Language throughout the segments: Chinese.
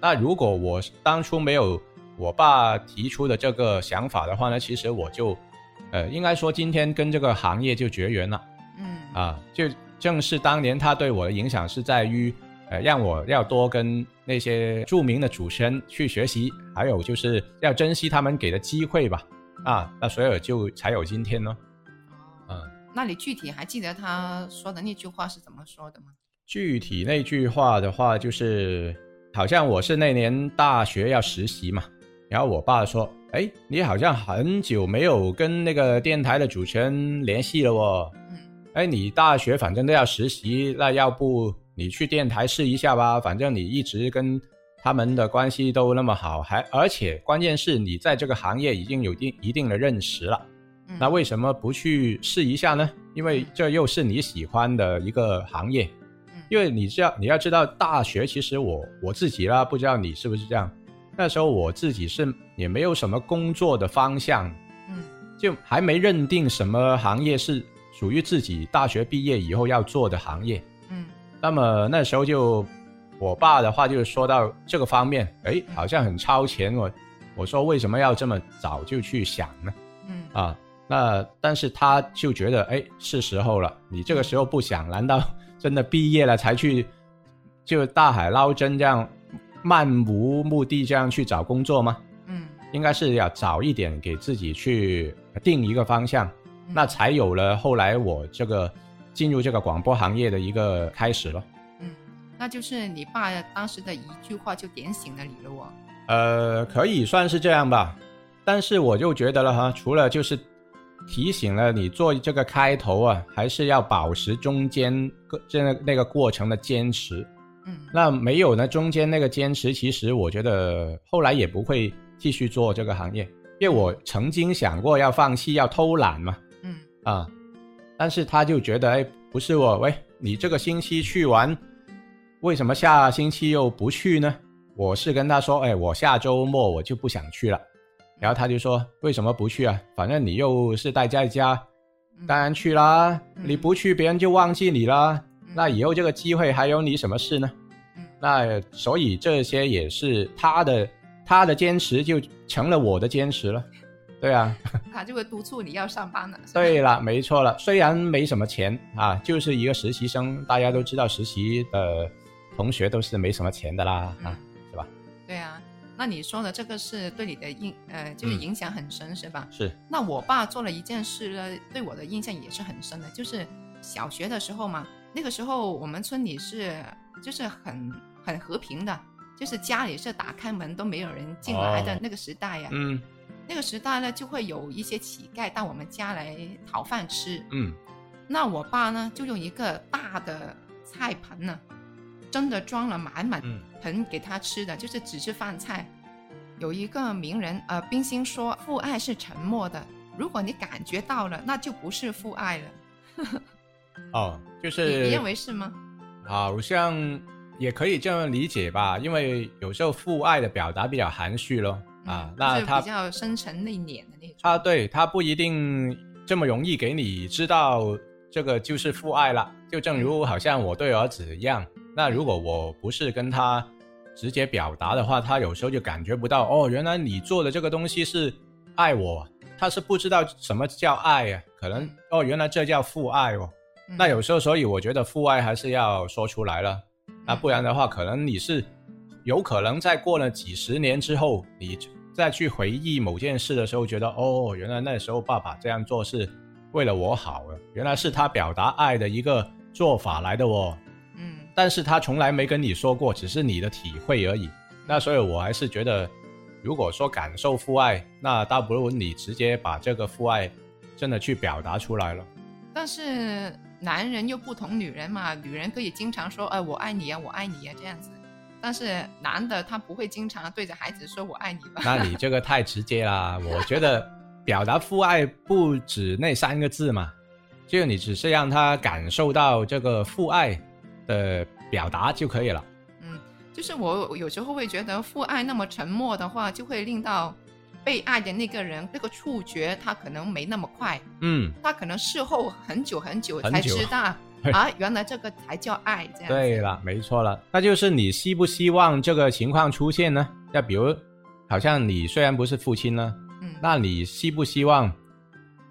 那如果我当初没有我爸提出的这个想法的话呢，其实我就，呃，应该说今天跟这个行业就绝缘了。嗯啊，就正是当年他对我的影响是在于，呃，让我要多跟那些著名的主持人去学习，还有就是要珍惜他们给的机会吧。啊，那所以就才有今天呢。嗯，那你具体还记得他说的那句话是怎么说的吗？具体那句话的话，就是好像我是那年大学要实习嘛，然后我爸说：“哎，你好像很久没有跟那个电台的主持人联系了哦。嗯哎，你大学反正都要实习，那要不你去电台试一下吧？反正你一直跟他们的关系都那么好，还而且关键是你在这个行业已经有一定一定的认识了。”嗯那为什么不去试一下呢？因为这又是你喜欢的一个行业。嗯因为你知道，你要知道，大学其实我我自己啦，不知道你是不是这样。那时候我自己是也没有什么工作的方向，嗯就还没认定什么行业是属于自己大学毕业以后要做的行业。嗯那么那时候就我爸的话就是说到这个方面，哎，好像很超前。我我说为什么要这么早就去想呢？嗯啊，那但是他就觉得，哎，是时候了。你这个时候不想，难道真的毕业了才去就大海捞针这样漫无目的这样去找工作吗？嗯应该是要早一点给自己去定一个方向，嗯那才有了后来我这个进入这个广播行业的一个开始了。嗯，那就是你爸当时的一句话就点醒了你了哦。呃，可以算是这样吧，但是我就觉得了哈，除了就是提醒了你做这个开头啊，还是要保持中间个这个那个过程的坚持。嗯那没有呢，中间那个坚持，其实我觉得后来也不会继续做这个行业，因为我曾经想过要放弃，要偷懒嘛，嗯啊，但是他就觉得，哎，不是我，喂，你这个星期去玩，为什么下星期又不去呢？我是跟他说，哎，我下周末我就不想去了，然后他就说，为什么不去啊？反正你又是待在家，嗯当然去啦，嗯你不去，别人就忘记你啦。嗯那以后这个机会还有你什么事呢？嗯那所以这些也是他的他的坚持，就成了我的坚持了。对啊，他就会督促你要上班了。对了，没错了。虽然没什么钱啊，就是一个实习生，大家都知道实习的同学都是没什么钱的啦啊嗯，是吧？对啊，那你说的这个是对你的印呃，就是嗯。影响很深，是吧？是，那我爸做了一件事呢，对我的印象也是很深的，就是小学的时候嘛，那个时候我们村里是就是很很和平的，就是家里是打开门都没有人进来的哦。那个时代呀、嗯。那个时代呢，就会有一些乞丐到我们家来讨饭吃。嗯。那我爸呢，就用一个大的菜盆呢，真的装了满满嗯盆给他吃的，就是只是饭菜。有一个名人，呃，冰心说，父爱是沉默的，如果你感觉到了，那就不是父爱了。哦，就是你认为是吗？好像也可以这样理解吧，因为有时候父爱的表达比较含蓄咯。啊嗯，那比较深沉内敛的那种。啊对他不一定这么容易给你知道这个就是父爱了。就正如好像我对儿子一样，那如果我不是跟他直接表达的话，他有时候就感觉不到哦，原来你做的这个东西是爱我，他是不知道什么叫爱啊，可能哦，原来这叫父爱哦。嗯那有时候，所以我觉得父爱还是要说出来了，那不然的话，可能你是有可能在过了几十年之后，你再去回忆某件事的时候，觉得哦，原来那时候爸爸这样做是为了我好了，原来是他表达爱的一个做法来的哦。嗯但是他从来没跟你说过，只是你的体会而已。那所以我还是觉得，如果说感受父爱，那倒不如你直接把这个父爱真的去表达出来了。但是男人又不同女人嘛，女人可以经常说，哎、我爱你呀、我爱你呀、这样子。但是男的他不会经常对着孩子说我爱你吧？那你 这个太直接啦！我觉得表达父爱不止那三个字嘛，就你只是让他感受到这个父爱的表达就可以了。嗯，就是我有时候会觉得父爱那么沉默的话，就会令到被爱的那个人那个触觉他可能没那么快，嗯，他可能事后很久很久才知道啊，原来这个才叫爱，这样对了，没错了，那就是你希不希望这个情况出现呢？要比如，好像你虽然不是父亲呢，嗯，那你希不希望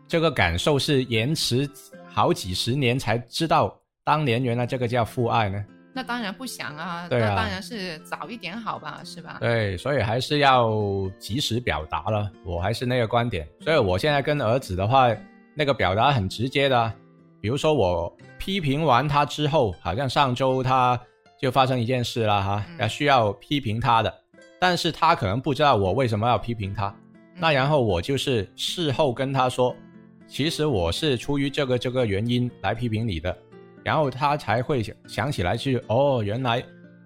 这个感受是延迟好几十年才知道当年原来这个叫父爱呢？那当然不想啊，对啊那当然是早一点好吧，是吧？对，所以还是要及时表达了。我还是那个观点，所以我现在跟儿子的话，那个表达很直接的啊。比如说我批评完他之后，好像上周他就发生一件事了哈，嗯要需要批评他的，但是他可能不知道我为什么要批评他。嗯那然后我就是事后跟他说，其实我是出于这个这个原因来批评你的，然后他才会想想起来去哦，原来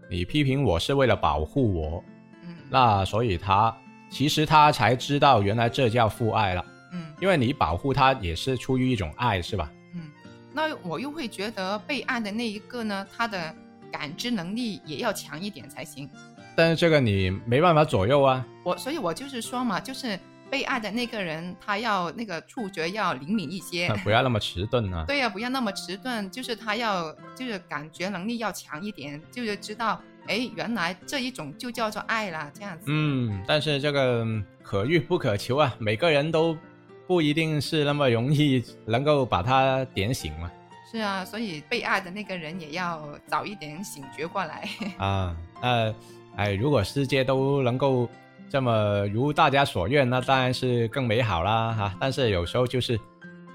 你批评我是为了保护我，嗯，那所以他其实他才知道原来这叫父爱了，嗯。因为你保护他也是出于一种爱，是吧？嗯，那我又会觉得被爱的那一个呢，他的感知能力也要强一点才行。但是这个你没办法左右啊，我所以，我就是说嘛，就是被爱的那个人，他要那个触觉要灵敏一些。不要那么迟钝啊。对呀、不要那么迟钝，就是他要就是感觉能力要强一点，就是知道，哎，原来这一种就叫做爱啦，这样子。嗯，但是这个嗯可遇不可求啊，每个人都不一定是那么容易能够把他点醒嘛。是啊，所以被爱的那个人也要早一点醒觉过来。啊，呃，哎，如果世界都能够这么如大家所愿，那当然是更美好啦哈。但是有时候就是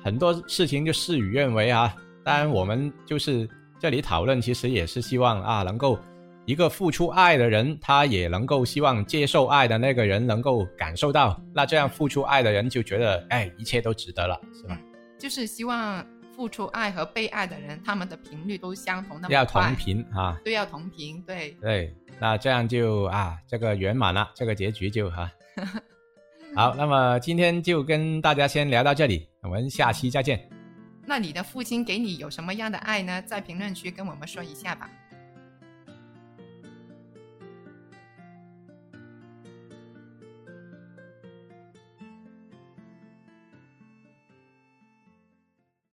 很多事情就事与愿违啊。当然，我们就是这里讨论，其实也是希望啊，能够一个付出爱的人，他也能够希望接受爱的那个人能够感受到，那这样付出爱的人就觉得，哎，一切都值得了，是吧？就是希望付出爱和被爱的人，他们的频率都相同，那么要同频啊。对，要同频，对。对，那这样就啊，这个圆满了，这个结局就哈。好，那么今天就跟大家先聊到这里，我们下期再见。那你的父亲给你有什么样的爱呢？在评论区跟我们说一下吧。